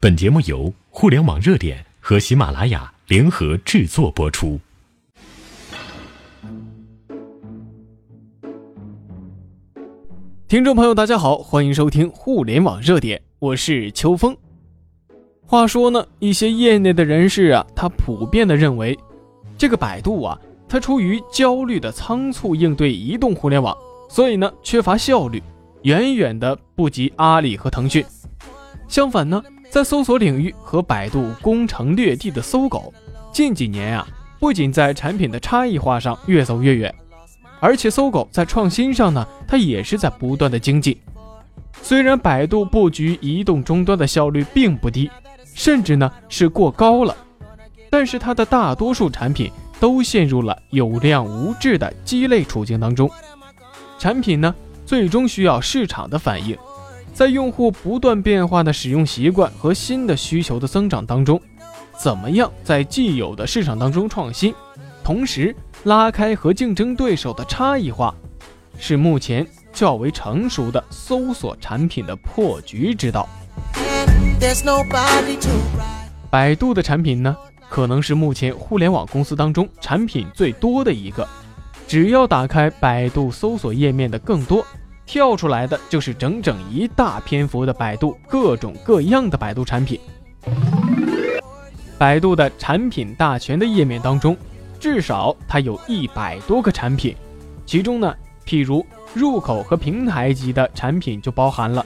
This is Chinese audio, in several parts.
本节目由互联网热点和喜马拉雅联合制作播出。听众朋友，大家好，欢迎收听互联网热点，我是秋风。话说呢，一些业内的人士啊，他普遍的认为，这个百度啊，它出于焦虑的仓促应对移动互联网，所以呢，缺乏效率，远远的不及阿里和腾讯。相反呢。在搜索领域和百度攻城略地的搜狗，近几年啊，不仅在产品的差异化上越走越远，而且搜狗在创新上呢，它也是在不断的精进。虽然百度布局移动终端的效率并不低，甚至呢是过高了，但是它的大多数产品都陷入了有量无质的鸡肋处境当中，产品呢最终需要市场的反应。在用户不断变化的使用习惯和新的需求的增长当中，怎么样在既有的市场当中创新，同时拉开和竞争对手的差异化，是目前较为成熟的搜索产品的破局之道。百度的产品呢，可能是目前互联网公司当中产品最多的一个，只要打开百度搜索页面的更多。跳出来的就是整整一大篇幅的百度各种各样的百度产品。百度的产品大全的页面当中，至少它有一百多个产品，其中呢，譬如入口和平台级的产品就包含了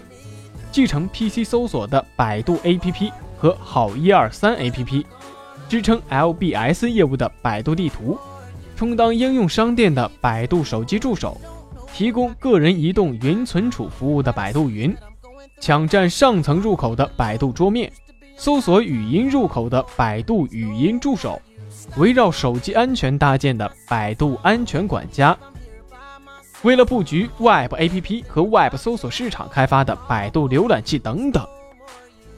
继承 PC 搜索的百度 APP 和好一二三 APP，支撑 LBS 业务的百度地图，充当应用商店的百度手机助手。提供个人移动云存储服务的百度云，抢占上层入口的百度桌面，搜索语音入口的百度语音助手，围绕手机安全搭建的百度安全管家，为了布局 Web APP 和 Web 搜索市场开发的百度浏览器等等，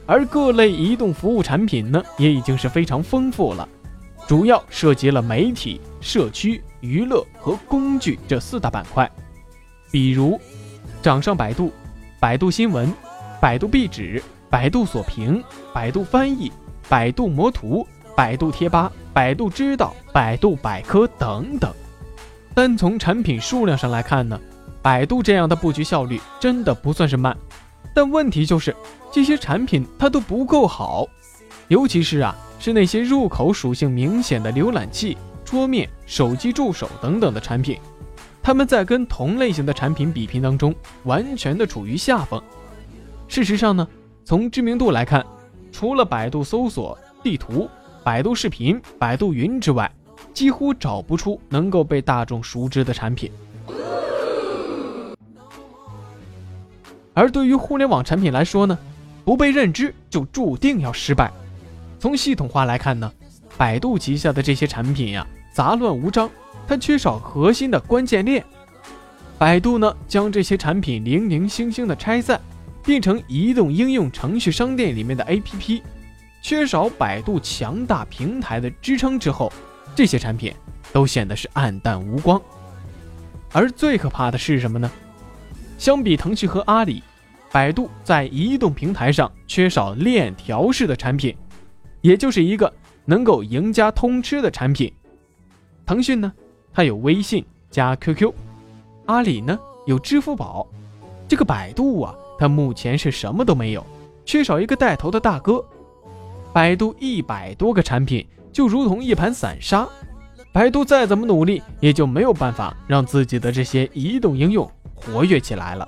而各类移动服务产品呢，也已经是非常丰富了，主要涉及了媒体、社区、娱乐和工具这四大板块。比如，掌上百度、百度新闻、百度壁纸、百度锁屏、百度翻译、百度魔图、百度贴吧、百度知道、百度百科等等。单从产品数量上来看呢，百度这样的布局效率真的不算是慢。但问题就是这些产品它都不够好，尤其是啊，是那些入口属性明显的浏览器、桌面、手机助手等等的产品。他们在跟同类型的产品比拼当中，完全的处于下风。事实上呢，从知名度来看，除了百度搜索、地图、百度视频、百度云之外，几乎找不出能够被大众熟知的产品。而对于互联网产品来说呢，不被认知就注定要失败。从系统化来看呢，百度旗下的这些产品呀，杂乱无章。它缺少核心的关键链，百度呢将这些产品零零星星的拆散，变成移动应用程序商店里面的 APP，缺少百度强大平台的支撑之后，这些产品都显得是暗淡无光。而最可怕的是什么呢？相比腾讯和阿里，百度在移动平台上缺少链条式的产品，也就是一个能够赢家通吃的产品。腾讯呢？它有微信加 QQ，阿里呢有支付宝，这个百度啊，它目前是什么都没有，缺少一个带头的大哥。百度一百多个产品就如同一盘散沙，百度再怎么努力，也就没有办法让自己的这些移动应用活跃起来了。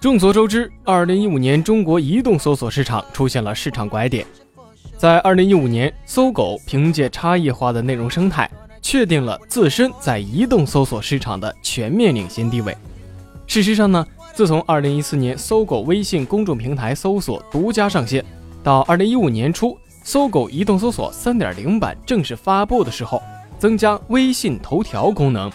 众所周知，二零一五年中国移动搜索市场出现了市场拐点。在二零一五年，搜狗凭借差异化的内容生态，确定了自身在移动搜索市场的全面领先地位。事实上呢，自从二零一四年搜狗微信公众平台搜索独家上线，到二零一五年初，搜狗移动搜索三点零版正式发布的时候，增加微信头条功能，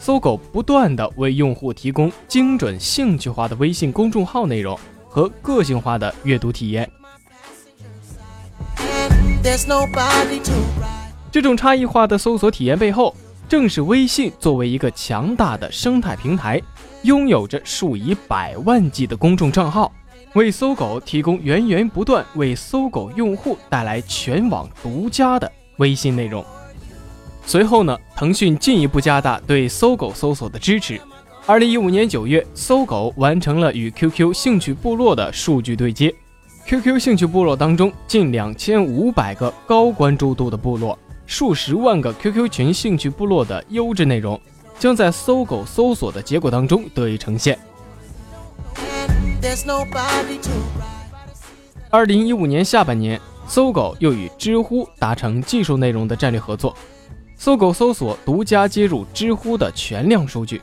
搜狗不断的为用户提供精准兴趣化的微信公众号内容和个性化的阅读体验。这种差异化的搜索体验背后，正是微信作为一个强大的生态平台，拥有着数以百万计的公众账号，为搜狗提供源源不断为搜狗用户带来全网独家的微信内容。随后呢，腾讯进一步加大对搜狗搜索的支持。二零一五年九月，搜狗完成了与 QQ 兴趣部落的数据对接。QQ 兴趣部落当中，近两千五百个高关注度的部落，数十万个 QQ 群兴趣部落的优质内容，将在搜狗搜索的结果当中得以呈现。二零一五年下半年，搜狗又与知乎达成技术内容的战略合作，搜狗搜索独家接入知乎的全量数据，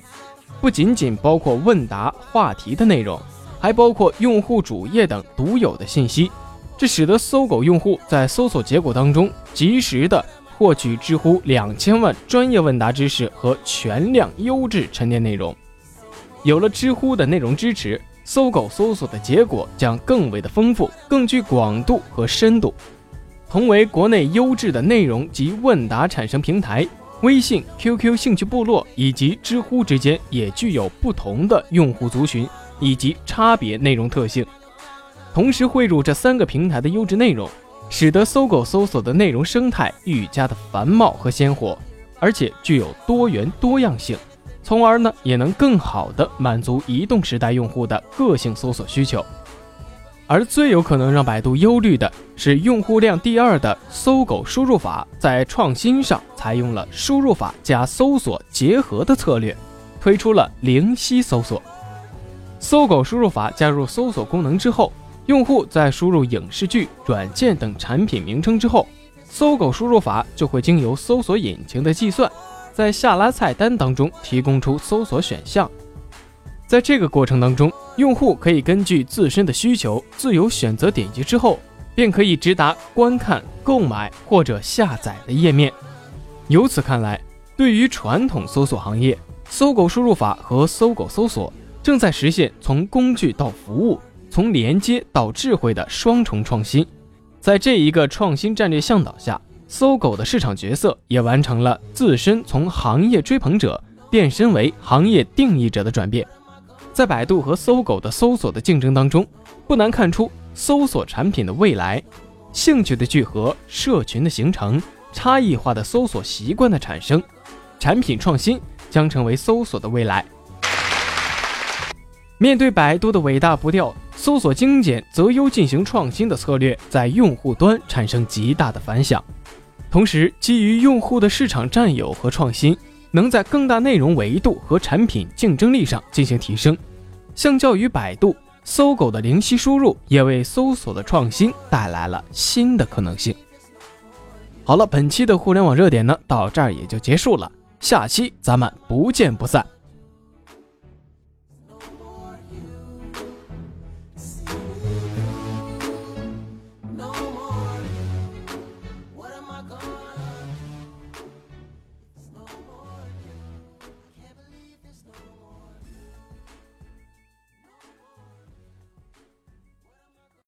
不仅仅包括问答话题的内容。还包括用户主页等独有的信息，这使得搜狗用户在搜索结果当中及时的获取知乎两千万专业问答知识和全量优质沉淀内容。有了知乎的内容支持，搜狗搜索的结果将更为的丰富，更具广度和深度。同为国内优质的内容及问答产生平台，微信、QQ 兴趣部落以及知乎之间也具有不同的用户族群。以及差别内容特性，同时汇入这三个平台的优质内容，使得搜狗搜索的内容生态愈加的繁茂和鲜活，而且具有多元多样性，从而呢也能更好的满足移动时代用户的个性搜索需求。而最有可能让百度忧虑的是，用户量第二的搜狗输入法在创新上采用了输入法加搜索结合的策略，推出了灵犀搜索。搜狗输入法加入搜索功能之后，用户在输入影视剧、软件等产品名称之后，搜狗输入法就会经由搜索引擎的计算，在下拉菜单当中提供出搜索选项。在这个过程当中，用户可以根据自身的需求自由选择点击之后，便可以直达观看、购买或者下载的页面。由此看来，对于传统搜索行业，搜狗输入法和搜狗搜索。正在实现从工具到服务，从连接到智慧的双重创新。在这一个创新战略向导下，搜狗的市场角色也完成了自身从行业追捧者变身为行业定义者的转变。在百度和搜狗的搜索的竞争当中，不难看出搜索产品的未来，兴趣的聚合，社群的形成，差异化的搜索习惯的产生，产品创新将成为搜索的未来。面对百度的伟大不掉，搜索精简择优进行创新的策略，在用户端产生极大的反响。同时，基于用户的市场占有和创新，能在更大内容维度和产品竞争力上进行提升。相较于百度，搜狗的灵犀输入也为搜索的创新带来了新的可能性。好了，本期的互联网热点呢，到这儿也就结束了。下期咱们不见不散。